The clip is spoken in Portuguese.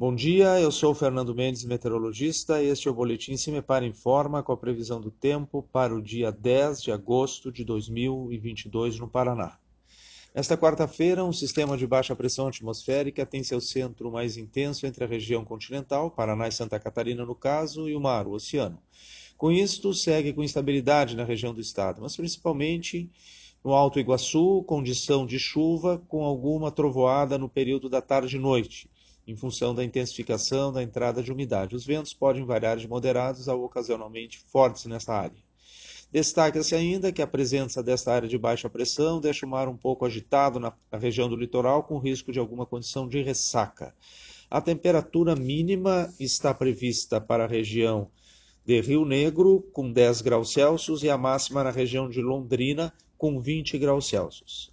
Bom dia, eu sou Fernando Mendes, meteorologista, este é o Boletim Se Me Para Informa com a previsão do tempo para o dia 10 de agosto de 2022 no Paraná. Nesta quarta-feira, um sistema de baixa pressão atmosférica tem seu centro mais intenso entre a região continental, Paraná e Santa Catarina no caso, e o mar, o oceano. Com isto, segue com instabilidade na região do estado, mas principalmente no Alto Iguaçu, condição de chuva com alguma trovoada no período da tarde e noite em função da intensificação da entrada de umidade. Os ventos podem variar de moderados a ocasionalmente fortes nesta área. Destaca-se ainda que a presença desta área de baixa pressão deixa o mar um pouco agitado na, região do litoral, com risco de alguma condição de ressaca. A temperatura mínima está prevista para a região de Rio Negro, com 10 graus Celsius, e a máxima na região de Londrina, com 20 graus Celsius.